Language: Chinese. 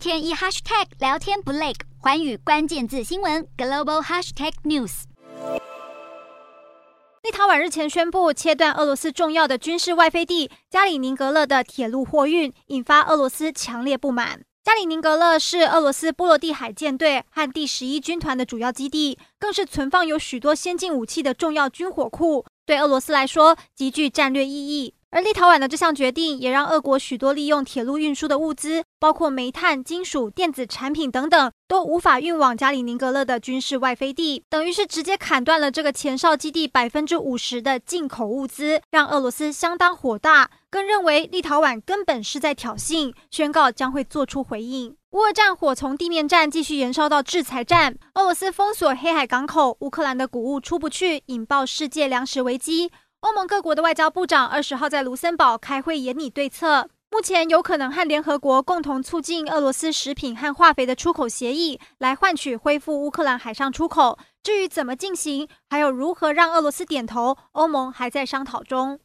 天一 hashtag 聊天不累，寰宇关键字新闻 global hashtag news。立陶宛日前宣布切断俄罗斯重要的军事外飞地加里宁格勒的铁路货运，引发俄罗斯强烈不满。加里宁格勒是俄罗斯波罗的海舰队和第十一军团的主要基地，更是存放有许多先进武器的重要军火库，对俄罗斯来说极具战略意义。而立陶宛的这项决定，也让俄国许多利用铁路运输的物资，包括煤炭、金属、电子产品等等，都无法运往加里宁格勒的军事外飞地，等于是直接砍断了这个前哨基地百分之五十的进口物资，让俄罗斯相当火大，更认为立陶宛根本是在挑衅，宣告将会做出回应。乌俄战火从地面战继续延烧到制裁战，俄罗斯封锁黑海港口，乌克兰的谷物出不去，引爆世界粮食危机。欧盟各国的外交部长二十号在卢森堡开会研拟对策，目前有可能和联合国共同促进俄罗斯食品和化肥的出口协议，来换取恢复乌克兰海上出口。至于怎么进行，还有如何让俄罗斯点头，欧盟还在商讨中。